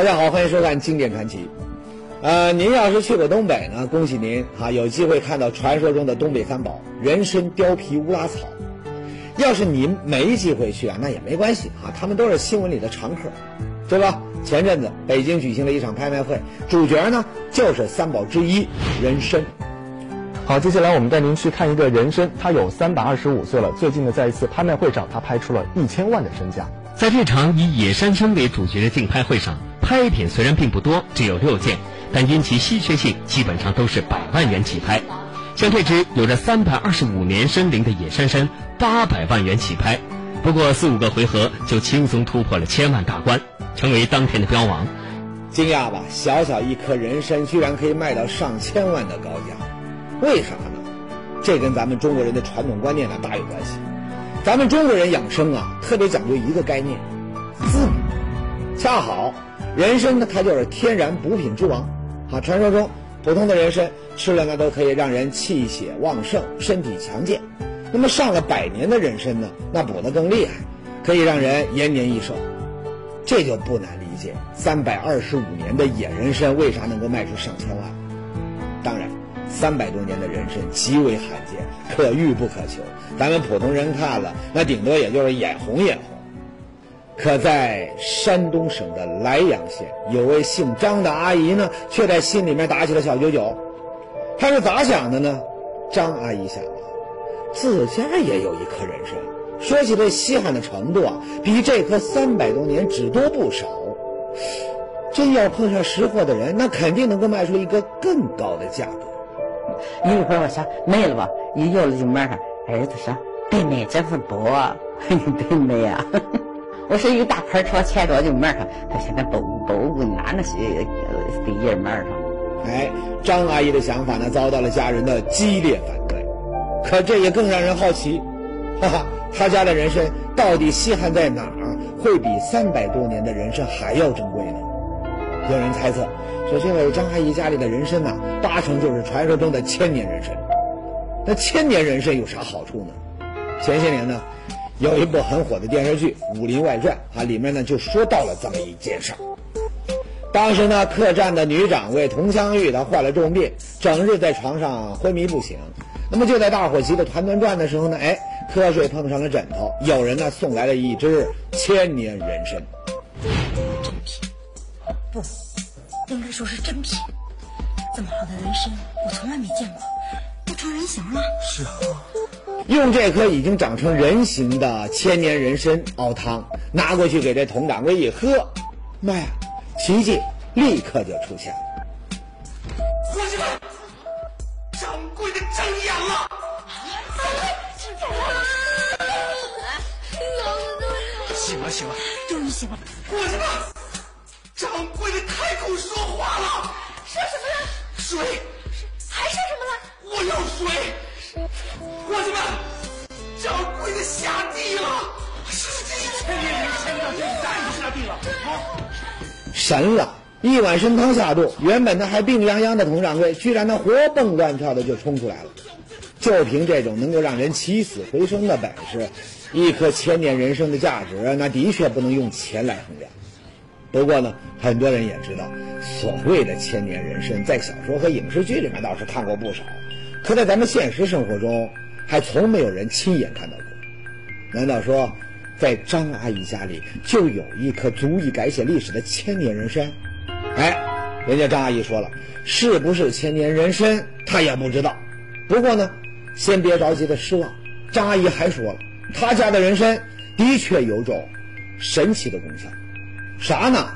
大家好，欢迎收看《经典传奇》。呃，您要是去过东北呢，恭喜您啊，有机会看到传说中的东北三宝——人参、貂皮、乌拉草。要是您没机会去啊，那也没关系啊，他们都是新闻里的常客，对吧？前阵子北京举行了一场拍卖会，主角呢就是三宝之一人参。好，接下来我们带您去看一个人参，他有三百二十五岁了。最近呢，在一次拍卖会上，他拍出了一千万的身价。在这场以野山参为主角的竞拍会上。拍品虽然并不多，只有六件，但因其稀缺性，基本上都是百万元起拍。像这只有着三百二十五年参龄的野山参，八百万元起拍。不过四五个回合就轻松突破了千万大关，成为当天的标王。惊讶吧？小小一颗人参居然可以卖到上千万的高价，为啥呢？这跟咱们中国人的传统观念呢大有关系。咱们中国人养生啊，特别讲究一个概念，滋补，恰好。人参呢，它就是天然补品之王，啊，传说中普通的人参吃了呢，都可以让人气血旺盛、身体强健。那么上了百年的人参呢，那补得更厉害，可以让人延年益寿。这就不难理解，三百二十五年的野人参为啥能够卖出上千万？三百多年的人参极为罕见，可遇不可求。咱们普通人看了，那顶多也就是眼红眼红。可在山东省的莱阳县，有位姓张的阿姨呢，却在心里面打起了小九九。她是咋想的呢？张阿姨想啊，自家也有一颗人参，说起这稀罕的程度啊，比这颗三百多年只多不少。真要碰上识货的人，那肯定能够卖出一个更高的价格。一会儿我想卖了吧，一要了就卖上。儿子说：“别卖，这份多，别卖呀。”我说一大盘朝钱多就卖上，他现在不不不拿那些给人卖上。哎，张阿姨的想法呢，遭到了家人的激烈反对。可这也更让人好奇，哈哈，他家的人参到底稀罕在哪儿，会比三百多年的人参还要珍贵呢？有人猜测，说这位张阿姨家里的人参呐，八成就是传说中的千年人参。那千年人参有啥好处呢？前些年呢？有一部很火的电视剧《武林外传》啊，里面呢就说到了这么一件事儿。当时呢，客栈的女掌柜佟湘玉她患了重病，整日在床上昏迷不醒。那么就在大伙急得团团转的时候呢，哎，瞌睡碰上了枕头，有人呢送来了一只千年人参。不，应该说是真品。这么好的人参，我从来没见过，都成人形了。是啊。用这颗已经长成人形的千年人参熬汤，拿过去给这佟掌柜一喝，妈呀，奇迹立刻就出现了。伙计们，掌柜的睁眼了！醒了醒了，终于醒了！伙计们，掌柜的开口说话了。说什么了？水。还说什么了？我要水。伙计们，掌柜的下地了！千年人参到这里再不下地了。神了！一碗参汤下肚，原本呢还病殃殃的佟掌柜，居然呢活蹦乱跳的就冲出来了。就凭这种能够让人起死回生的本事，一颗千年人参的价值，那的确不能用钱来衡量。不过呢，很多人也知道，所谓的千年人参，在小说和影视剧里面倒是看过不少。可在咱们现实生活中，还从没有人亲眼看到过。难道说，在张阿姨家里就有一颗足以改写历史的千年人参？哎，人家张阿姨说了，是不是千年人参，她也不知道。不过呢，先别着急的失望。张阿姨还说了，她家的人参的确有种神奇的功效，啥呢？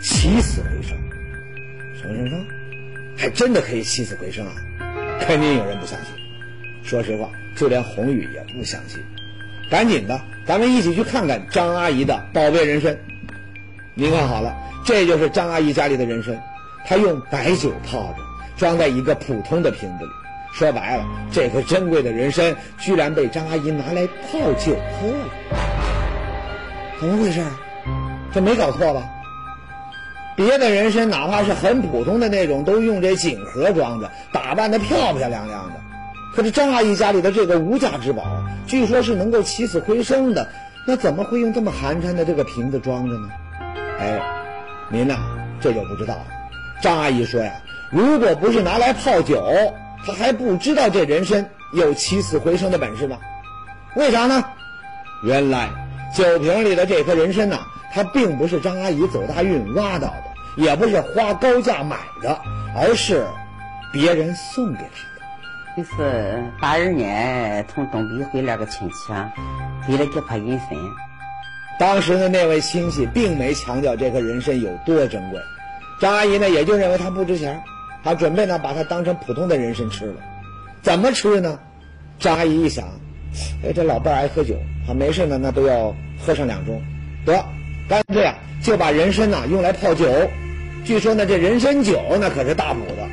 起死回生。什么什么？还真的可以起死回生啊！肯定有人不相信，说实话，就连红宇也不相信。赶紧的，咱们一起去看看张阿姨的宝贝人参。您看好了，这就是张阿姨家里的人参，她用白酒泡着，装在一个普通的瓶子里。说白了，这颗珍贵的人参居然被张阿姨拿来泡酒喝了。怎么回事？这没搞错吧？别的人参哪怕是很普通的那种，都用这锦盒装着，打扮的漂漂亮亮的。可是张阿姨家里的这个无价之宝，据说是能够起死回生的，那怎么会用这么寒碜的这个瓶子装着呢？哎，您呐，这就不知道了。张阿姨说呀，如果不是拿来泡酒，她还不知道这人参有起死回生的本事呢。为啥呢？原来酒瓶里的这颗人参呐，它并不是张阿姨走大运挖到的，也不是花高价买的，而是别人送给她的。就是八二年从东北回来个亲戚啊，给了几颗人参。当时的那位亲戚并没强调这颗人参有多珍贵，张阿姨呢也就认为它不值钱，她准备呢把它当成普通的人参吃了。怎么吃呢？张阿姨一想，哎，这老伴儿爱喝酒，啊，没事呢那都要喝上两盅，得干脆啊就把人参呐用来泡酒。据说呢这人参酒那可是大补的。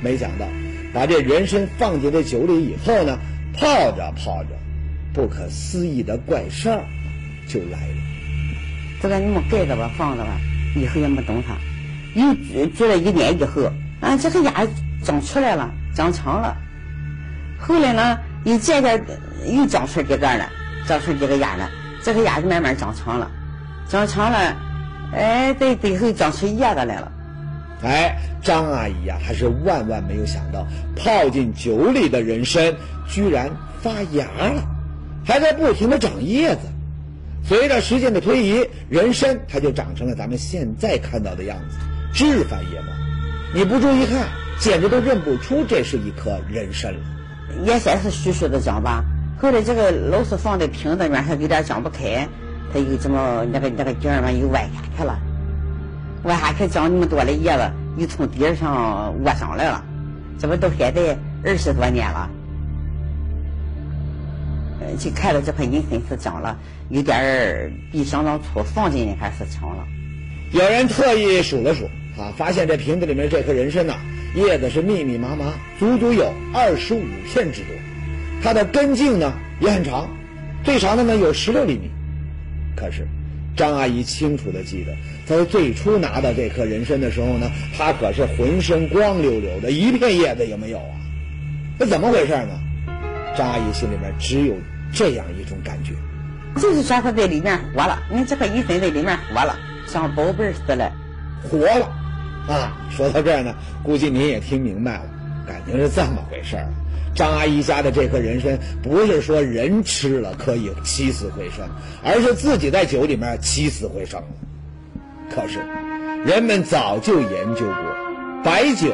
没想到把这人参放进这酒里以后呢，泡着泡着，不可思议的怪事儿就来了。这个你们盖着吧，放着吧，以后也没动它。又煮了一年以后，啊，这个牙长出来了，长长了。后来呢，又渐渐又长出几个了，长出几个牙了。这个牙就慢慢长长了，长长了，哎，在最后长出叶子来了。哎，张阿姨呀，还是万万没有想到，泡进酒里的人参居然发芽了，还在不停的长叶子。随着时间的推移，人参它就长成了咱们现在看到的样子，枝繁叶茂。你不注意看，简直都认不出这是一棵人参了。原先是虚虚的长吧，后来这个老是放在瓶子里面，还有点长不开，它又这么那个那个尖儿嘛又弯下去了，弯下去长那么多的叶子，又从底儿上窝上来了，这不到现在二十多年了。呃，就看到这颗人参是长了，有点儿比相当粗，放进去还是长了。有人特意数了数，啊，发现这瓶子里面这颗人参呐，叶子是密密麻麻，足足有二十五片之多。它的根茎呢也很长，最长的呢有十六厘米。可是，张阿姨清楚的记得，她最初拿到这颗人参的时候呢，她可是浑身光溜溜的，一片叶子也没有啊。那怎么回事呢？张阿姨心里面只有这样一种感觉。就是说它在里面活了，你这个医生在里面活了，像宝贝似的。活了，啊！说到这儿呢，估计您也听明白了，感情是这么回事儿。张阿姨家的这颗人参，不是说人吃了可以起死回生，而是自己在酒里面起死回生了。可是，人们早就研究过，白酒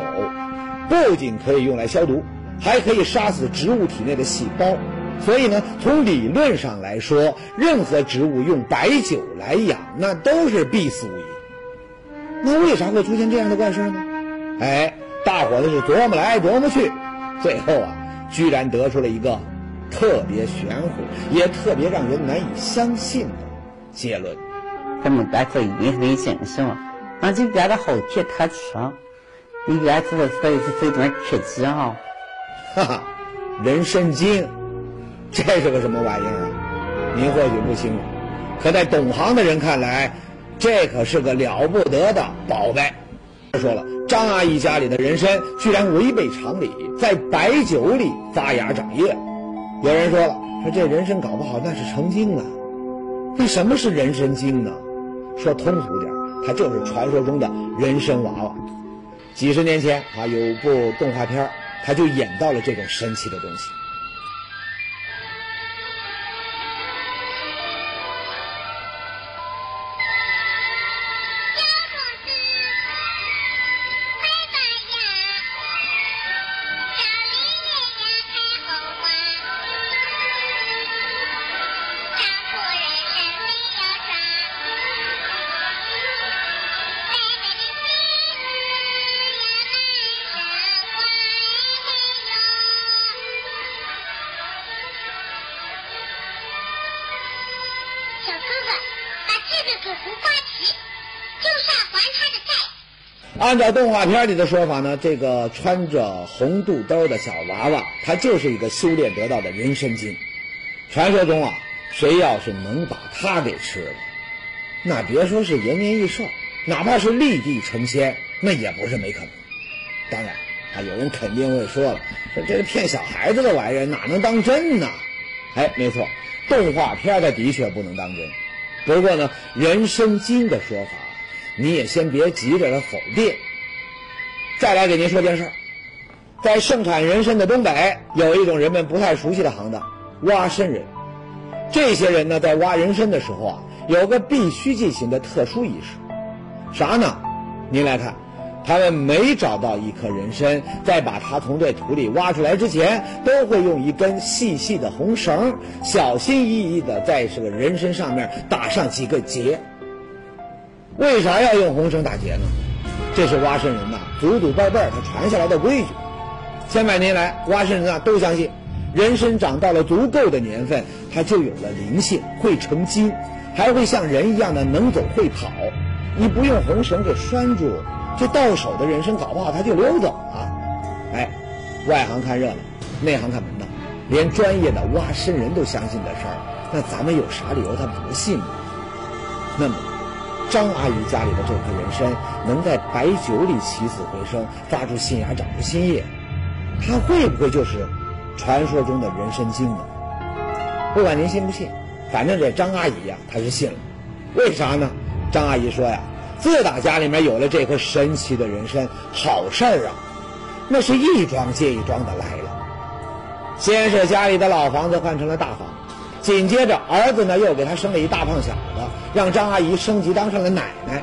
不仅可以用来消毒，还可以杀死植物体内的细胞。所以呢，从理论上来说，任何植物用白酒来养，那都是必死无疑。那为啥会出现这样的怪事呢？哎，大伙子是琢磨来琢磨去，最后啊，居然得出了一个特别玄乎，也特别让人难以相信的结论。这么多这人参精行，俺就觉得好奇特吃，原是所以是这段吃鸡哈。哈哈，人参精，这是个什么玩意儿啊？您或许不清楚，可在懂行的人看来。这可是个了不得的宝贝。说了，张阿姨家里的人参居然违背常理，在白酒里发芽长叶。有人说了，说这人参搞不好那是成精了。那什么是人参精呢？说通俗点，它就是传说中的人参娃娃。几十年前啊，有部动画片，它就演到了这种神奇的东西。小哥哥，把这个给胡瓜皮，就算还他的债按照动画片里的说法呢，这个穿着红肚兜的小娃娃，他就是一个修炼得到的人参精。传说中啊，谁要是能把它给吃了，那别说是延年益寿，哪怕是立地成仙，那也不是没可能。当然，啊，有人肯定会说了，说这是骗小孩子的玩意儿，哪能当真呢？哎，没错，动画片的的确不能当真。不过呢，人参精的说法。你也先别急着的否定。再来给您说件事，在盛产人参的东北，有一种人们不太熟悉的行当——挖参人。这些人呢，在挖人参的时候啊，有个必须进行的特殊仪式，啥呢？您来看，他们每找到一颗人参，在把它从这土里挖出来之前，都会用一根细细的红绳，小心翼翼地在这个人参上面打上几个结。为啥要用红绳打结呢？这是挖参人呐，祖祖辈辈他传下来的规矩。千百年来，挖参人啊都相信，人参长到了足够的年份，它就有了灵性，会成精，还会像人一样的能走会跑。你不用红绳给拴住，这到手的人参搞不好它就溜走了。哎，外行看热闹，内行看门道，连专业的挖参人都相信的事儿，那咱们有啥理由他不信呢？那么。张阿姨家里的这颗人参能在白酒里起死回生，发出新芽，长出新叶，它会不会就是传说中的人参精呢？不管您信不信，反正这张阿姨呀，她是信了。为啥呢？张阿姨说呀，自打家里面有了这颗神奇的人参，好事儿啊，那是一桩接一桩的来了。先是家里的老房子换成了大房。紧接着，儿子呢又给他生了一大胖小子，让张阿姨升级当上了奶奶。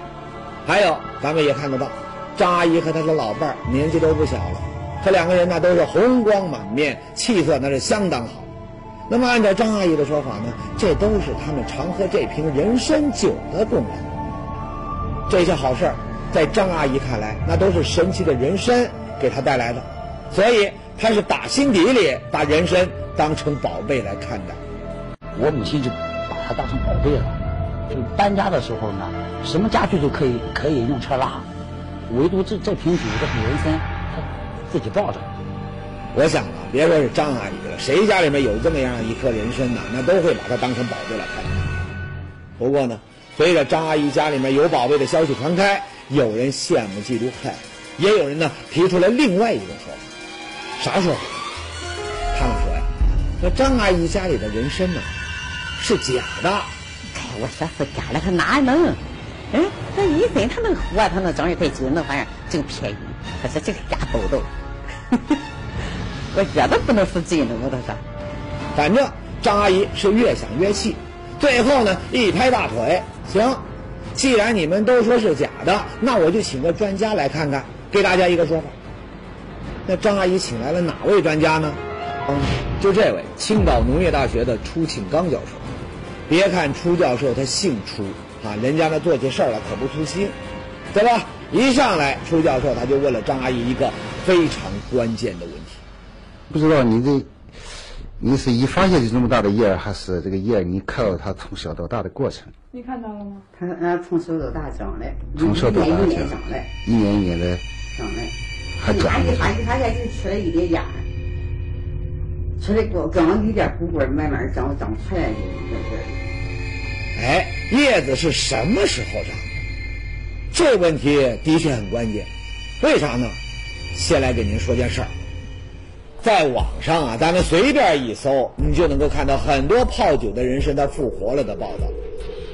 还有，咱们也看得到，张阿姨和她的老伴儿年纪都不小了，这两个人呢都是红光满面，气色那是相当好。那么，按照张阿姨的说法呢，这都是他们常喝这瓶人参酒的功劳。这些好事儿，在张阿姨看来，那都是神奇的人参给她带来的，所以她是打心底里把人参当成宝贝来看待。我母亲就把它当成宝贝了，就搬家的时候呢，什么家具都可以可以用车拉，唯独这这瓶酒这瓶人参，她自己抱着。我想啊，别说是张阿姨了，谁家里面有这么样一颗人参呢，那都会把它当成宝贝来看待。不过呢，随着张阿姨家里面有宝贝的消息传开，有人羡慕嫉妒恨，也有人呢提出了另外一种说法。啥说法？他们说呀，说张阿姨家里的人参呢。是假的，哎，我说是假的，他哪能？嗯，这一分他能活，他能长一块筋，那玩意儿真便宜。他说这个假豆豆，我觉得不能是真的，我都说。反正张阿姨是越想越气，最后呢一拍大腿，行，既然你们都说是假的，那我就请个专家来看看，给大家一个说法。那张阿姨请来了哪位专家呢？嗯，就这位青岛农业大学的初庆刚教授。别看初教授他姓初啊，人家那做起事儿来可不粗心，对吧？一上来，初教授他就问了张阿姨一个非常关键的问题：不知道你这，你是一发现就这么大的叶儿，还是这个叶儿你看到它从小到大的过程？你看到了吗？他呃从小到大长的，从小到大长，一年一年的长的，还长。一发现就吃了一点芽，吃的刚刚一点骨棍慢慢长长出来的那个。哎，叶子是什么时候长？这问题的确很关键。为啥呢？先来给您说件事儿。在网上啊，咱们随便一搜，你就能够看到很多泡酒的人参它复活了的报道。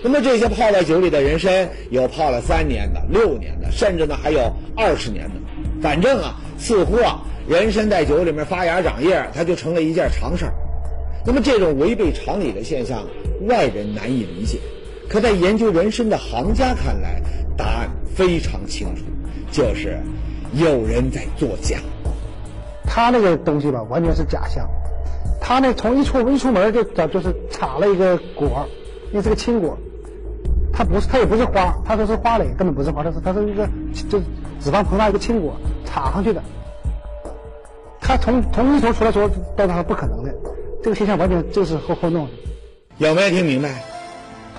那么这些泡在酒里的人参，有泡了三年的、六年的，甚至呢还有二十年的。反正啊，似乎啊，人参在酒里面发芽长叶，它就成了一件常事儿。那么这种违背常理的现象，外人难以理解。可在研究人参的行家看来，答案非常清楚，就是有人在作假。他那个东西吧，完全是假象。他那从一出一出门就就是插了一个果，那是个青果。它不是，它也不是花，他说是花蕾，根本不是花，它是它是一个就脂肪膨大一个青果插上去的。他从从一头出来说，到那不可能的。这个现象完全就是后后弄的，有没有听明白？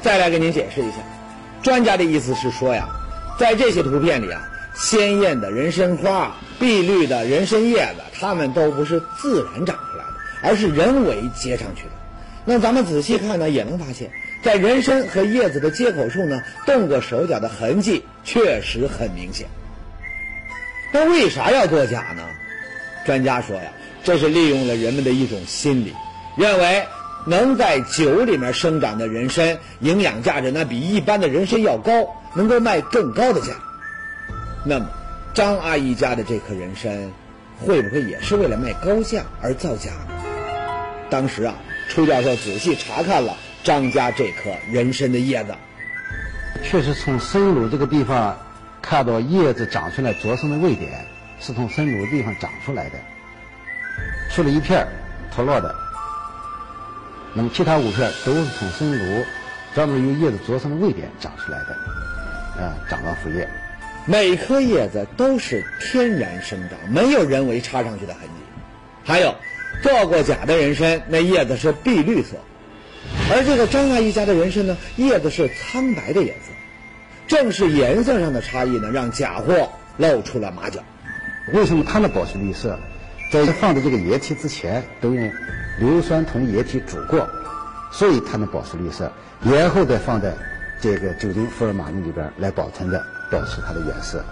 再来给您解释一下，专家的意思是说呀，在这些图片里啊，鲜艳的人参花、碧绿的人参叶子，它们都不是自然长出来的，而是人为接上去的。那咱们仔细看呢，也能发现，在人参和叶子的接口处呢，动过手脚的痕迹确实很明显。那为啥要作假呢？专家说呀，这是利用了人们的一种心理。认为能在酒里面生长的人参，营养价值那比一般的人参要高，能够卖更高的价。那么，张阿姨家的这颗人参，会不会也是为了卖高价而造假呢？当时啊，楚教授仔细查看了张家这颗人参的叶子，确实从生乳这个地方看到叶子长出来着生的位点，是从生乳地方长出来的，出了一片儿脱落的。那么其他五片都是从生乳专门由叶子着生的位点长出来的，啊，长到副叶。每颗叶子都是天然生长，没有人为插上去的痕迹。还有，做过假的人参，那叶子是碧绿色，而这个张阿姨家的人参呢，叶子是苍白的颜色。正是颜色上的差异呢，让假货露出了马脚。为什么它能保持绿色？在放在这个液体之前，都用硫酸铜液体煮过，所以它能保持绿色。然后再放在这个酒精福尔马林里边来保存着。保持它的颜色。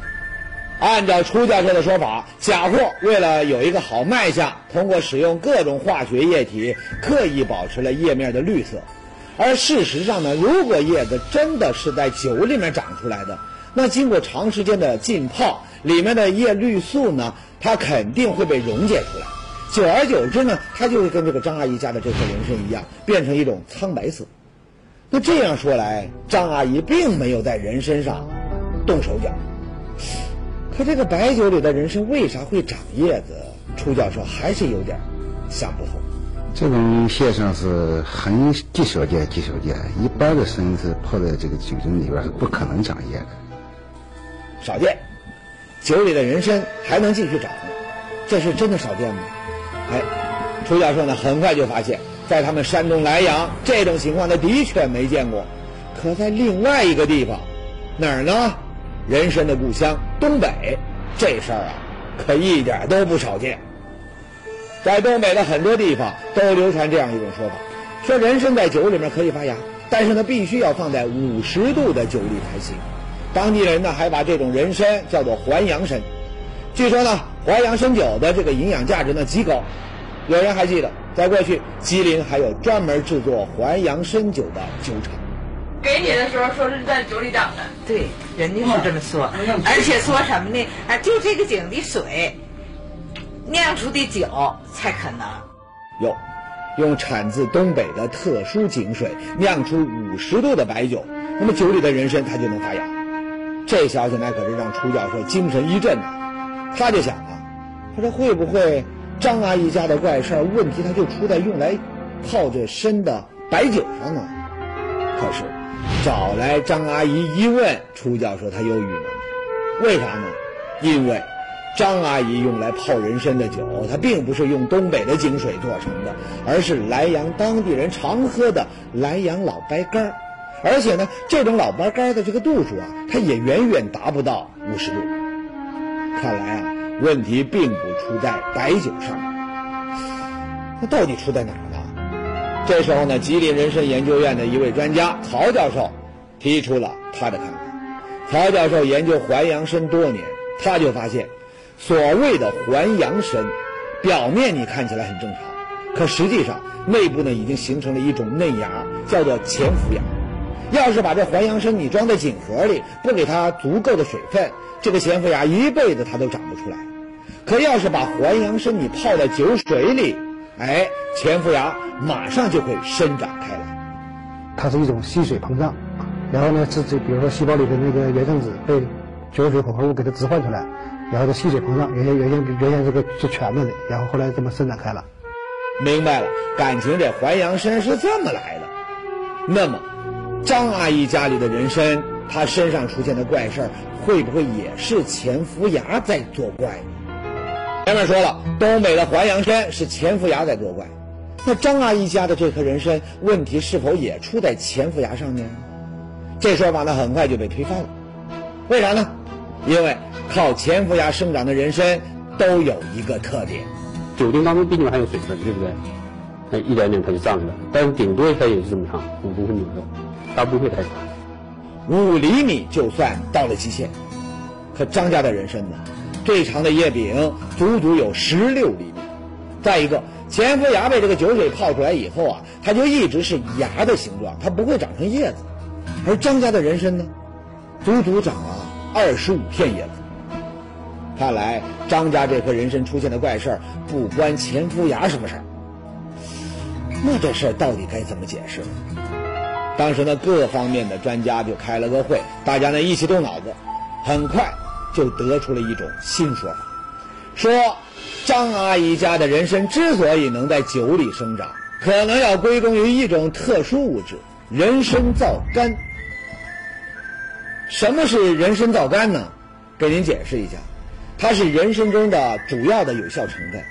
按照楚教授的说法，假货为了有一个好卖相，通过使用各种化学液体，刻意保持了叶面的绿色。而事实上呢，如果叶子真的是在酒里面长出来的，那经过长时间的浸泡，里面的叶绿素呢，它肯定会被溶解出来。久而久之呢，它就会跟这个张阿姨家的这颗人参一样，变成一种苍白色。那这样说来，张阿姨并没有在人参上。动手脚，可这个白酒里的人参为啥会长叶子？楚教授还是有点想不通。这种现象是很极少见、极少见。一般的参是泡在这个酒精里边是不可能长叶的。少见，酒里的人参还能继续长，这是真的少见吗？哎，楚教授呢，很快就发现，在他们山东莱阳，这种情况他的确没见过。可在另外一个地方，哪儿呢？人参的故乡东北，这事儿啊，可一点都不少见。在东北的很多地方都流传这样一种说法：说人参在酒里面可以发芽，但是呢，必须要放在五十度的酒里才行。当地人呢，还把这种人参叫做还阳参。据说呢，还阳参酒的这个营养价值呢极高。有人还记得，在过去吉林还有专门制作还阳参酒的酒厂。给你的时候说是在酒里长的，对，人家是这么说，而且说什么呢？啊，就这个井的水酿出的酒才可能。有，用产自东北的特殊井水酿出五十度的白酒，那么酒里的人参它就能发芽。这消息那可是让楚教授精神一振呐，他就想啊，他说会不会张阿姨家的怪事儿问题，他就出在用来泡这参的白酒上呢？可是。找来张阿姨一问，楚教授他又郁闷。为啥呢？因为张阿姨用来泡人参的酒，它并不是用东北的井水做成的，而是莱阳当地人常喝的莱阳老白干儿而且呢，这种老白干的这个度数啊，它也远远达不到五十度。看来啊，问题并不出在白酒上，那到底出在哪儿？这时候呢，吉林人参研究院的一位专家曹教授提出了他的看法。曹教授研究还阳参多年，他就发现，所谓的还阳参，表面你看起来很正常，可实际上内部呢已经形成了一种嫩芽，叫做潜伏芽。要是把这还阳参你装在锦盒里，不给它足够的水分，这个潜伏芽一辈子它都长不出来。可要是把还阳参你泡在酒水里，哎，潜伏芽马上就会伸展开来。它是一种吸水膨胀，然后呢，是这比如说细胞里的那个原生质被酒水混合物给它置换出来，然后它吸水膨胀，原先原先原先这个是全的的，然后后来这么伸展开了。明白了，感情这淮阳参是这么来的。那么，张阿姨家里的人参，她身上出现的怪事儿，会不会也是潜伏芽在作怪呢？前面说了，东北的淮阳山是潜伏芽在作怪，那张阿姨家的这颗人参问题是否也出在潜伏芽上面？这说法呢很快就被推翻了。为啥呢？因为靠潜伏芽生长的人参都有一个特点：酒精当中毕竟含有水分，对不对？它一点点它就胀了，但是顶多它也是这么长，五公分左右，它不会太长。五厘米就算到了极限，可张家的人参呢？最长的叶柄足足有十六厘米，再一个潜伏芽被这个酒水泡出来以后啊，它就一直是芽的形状，它不会长成叶子。而张家的人参呢，足足长了二十五片叶子。看来张家这棵人参出现的怪事儿不关前夫芽什么事儿。那这事儿到底该怎么解释？当时呢，各方面的专家就开了个会，大家呢一起动脑子，很快就得出了一种新说法，说张阿姨家的人参之所以能在酒里生长，可能要归功于一种特殊物质——人参皂苷。什么是人参皂苷呢？给您解释一下。它是人参中的主要的有效成分。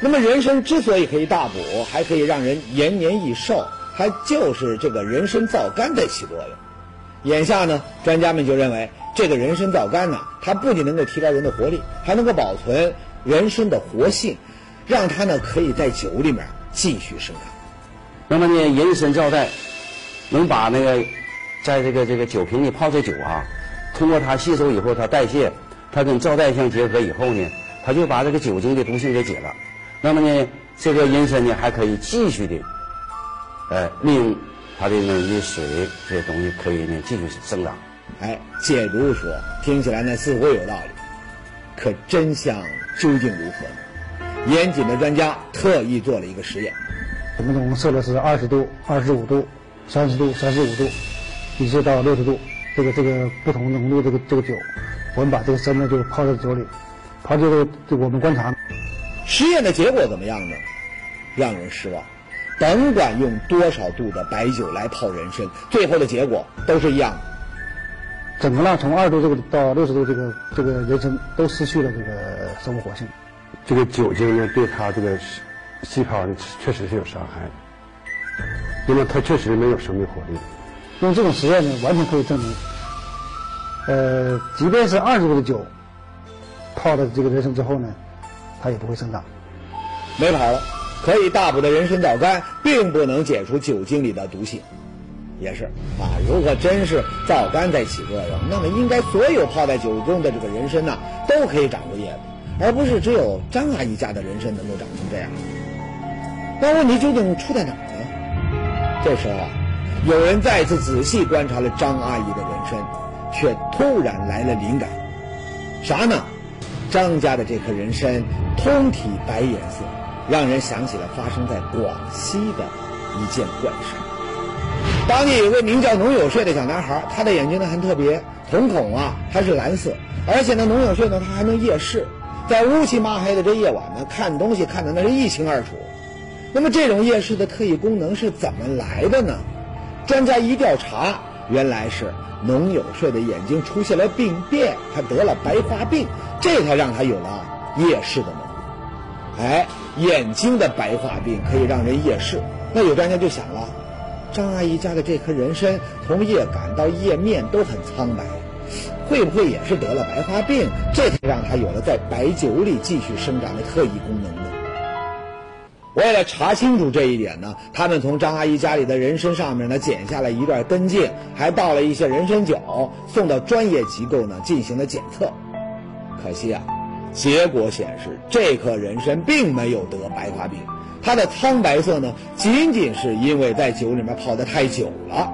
那么人参之所以可以大补，还可以让人延年益寿，它就是这个人参皂苷在起作用。眼下呢，专家们就认为这个人参皂苷呢，它不仅能够提高人的活力，还能够保存人参的活性，让它呢可以在酒里面继续生长。那么呢，人参皂苷能把那个在这个这个酒瓶里泡的酒啊，通过它吸收以后，它代谢。它跟皂苷相结合以后呢，它就把这个酒精的毒性给解了。那么呢，这个人参呢还可以继续的，呃，利用它的那些水这些东西，可以呢继续生长。哎，解读说听起来呢似乎有道理，可真相究竟如何呢？严谨的专家特意做了一个实验，我们总共设的是二十度、二十五度、三十度、三十五度，一直到六十度，这个这个不同浓度这个这个酒。我们把这个参呢就泡在酒里，泡这个就我们观察，实验的结果怎么样呢？让人失望。甭管用多少度的白酒来泡人参，最后的结果都是一样的。整个浪从二十度这个到六十度这个这个人参都失去了这个生物活性。这个酒精呢对它这个细胞呢确实是有伤害，因为它确实没有生命活力。用这种实验呢，完全可以证明。呃，即便是二十度的酒泡的这个人参之后呢，它也不会生长。没跑了，可以大补的人参皂苷并不能解除酒精里的毒性。也是啊，如果真是皂苷在起作用，那么应该所有泡在酒中的这个人参呢，都可以长出叶子，而不是只有张阿姨家的人参能够长成这样。那问题究竟出在哪儿呢？这时候啊，有人再次仔细观察了张阿姨的人参。却突然来了灵感，啥呢？张家的这颗人参通体白颜色，让人想起了发生在广西的一件怪事。当地有个名叫农有税的小男孩，他的眼睛呢很特别，瞳孔啊还是蓝色，而且呢农有税呢他还能夜视，在乌漆麻黑的这夜晚呢看东西看的那是一清二楚。那么这种夜视的特异功能是怎么来的呢？专家一调查，原来是。农有税的眼睛出现了病变，他得了白化病，这才让他有了夜视的能力。哎，眼睛的白化病可以让人夜视，那有专家就想了：张阿姨家的这颗人参，从叶杆到叶面都很苍白，会不会也是得了白化病？这才让它有了在白酒里继续生长的特异功能呢？为了查清楚这一点呢，他们从张阿姨家里的人参上面呢剪下了一段根茎，还倒了一些人参酒，送到专业机构呢进行了检测。可惜啊，结果显示这颗人参并没有得白化病，它的苍白色呢仅仅是因为在酒里面泡得太久了，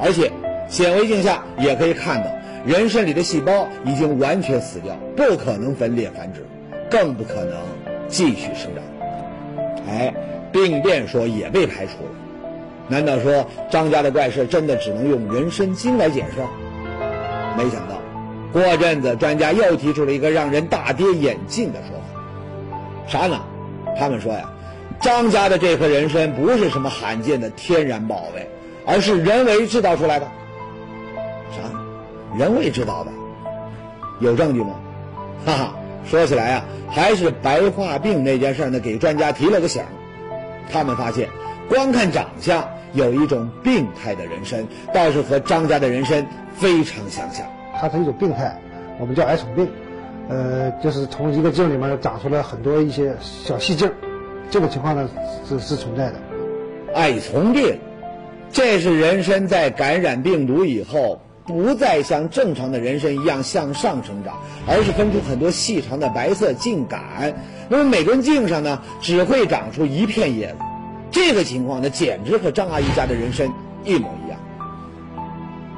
而且显微镜下也可以看到人参里的细胞已经完全死掉，不可能分裂繁殖，更不可能继续生长。哎，病变说也被排除了。难道说张家的怪事真的只能用人参精来解释？没想到，过阵子专家又提出了一个让人大跌眼镜的说法。啥呢？他们说呀，张家的这颗人参不是什么罕见的天然宝贝，而是人为制造出来的。啥？人为制造的？有证据吗？哈哈。说起来啊，还是白化病那件事呢，给专家提了个醒。他们发现，光看长相，有一种病态的人参，倒是和张家的人参非常相像。它是一种病态，我们叫癌虫病，呃，就是从一个茎里面长出来很多一些小细茎，这个情况呢是是存在的。艾虫病，这是人参在感染病毒以后不再像正常的人参一样向上生长，而是分出很多细长的白色茎秆。那么每根茎上呢，只会长出一片叶子。这个情况呢，简直和张阿姨家的人参一模一样。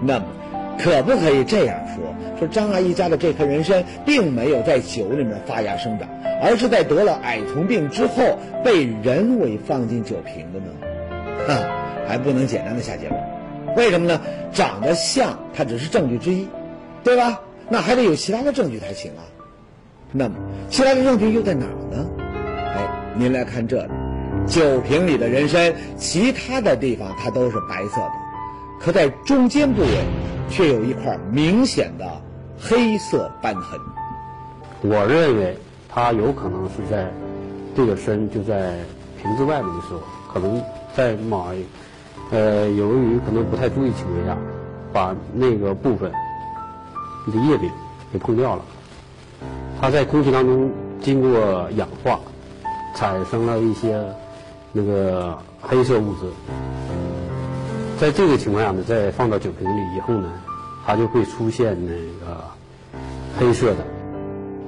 那么，可不可以这样说？说张阿姨家的这棵人参并没有在酒里面发芽生长，而是在得了矮虫病之后被人为放进酒瓶的呢？哈，还不能简单的下结论。为什么呢？长得像，它只是证据之一，对吧？那还得有其他的证据才行啊。那么，其他的证据又在哪儿呢？哎，您来看这里，酒瓶里的人参，其他的地方它都是白色的，可在中间部位却有一块明显的黑色斑痕。我认为它有可能是在这个参就在瓶子外面的时候，可能在某呃，由于可能不太注意情况下，把那个部分的叶柄给碰掉了。它在空气当中经过氧化，产生了一些那个黑色物质。在这个情况下呢，再放到酒瓶里以后呢，它就会出现那个黑色的。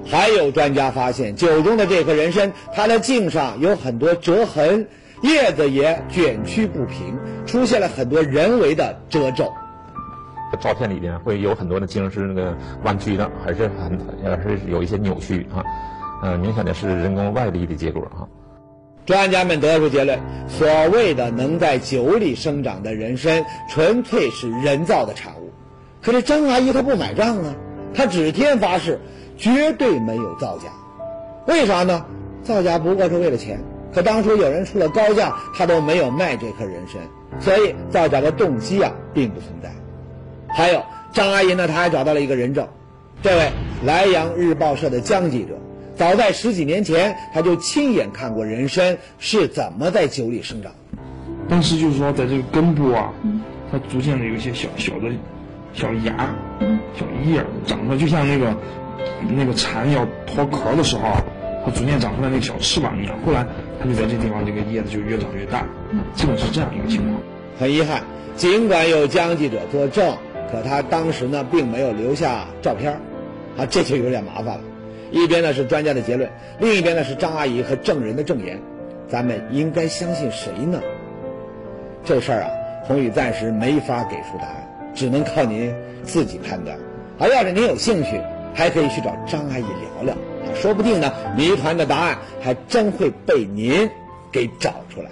还有专家发现，酒中的这颗人参，它的茎上有很多折痕，叶子也卷曲不平，出现了很多人为的褶皱。照片里边会有很多的茎是那个弯曲的，还是很也是有一些扭曲啊，呃，明显的是人工外力的结果啊。专家们得出结论：所谓的能在酒里生长的人参，纯粹是人造的产物。可是张阿姨她不买账啊，她指天发誓，绝对没有造假。为啥呢？造假不过是为了钱。可当初有人出了高价，她都没有卖这颗人参，所以造假的动机啊，并不存在。还有张阿姨呢，她还找到了一个人证，这位莱阳日报社的江记者，早在十几年前，他就亲眼看过人参是怎么在酒里生长。当时就是说，在这个根部啊，它逐渐的有一些小小的、小芽、小叶长出来，就像那个那个蝉要脱壳的时候啊，它逐渐长出来那个小翅膀一样。后来，它就在这地方，这个叶子就越长越大，基本是这样一个情况。很遗憾，尽管有江记者作证。可他当时呢，并没有留下照片啊，这就有点麻烦了。一边呢是专家的结论，另一边呢是张阿姨和证人的证言，咱们应该相信谁呢？这事儿啊，宏宇暂时没法给出答案，只能靠您自己判断。啊，要是您有兴趣，还可以去找张阿姨聊聊，说不定呢，谜团的答案还真会被您给找出来。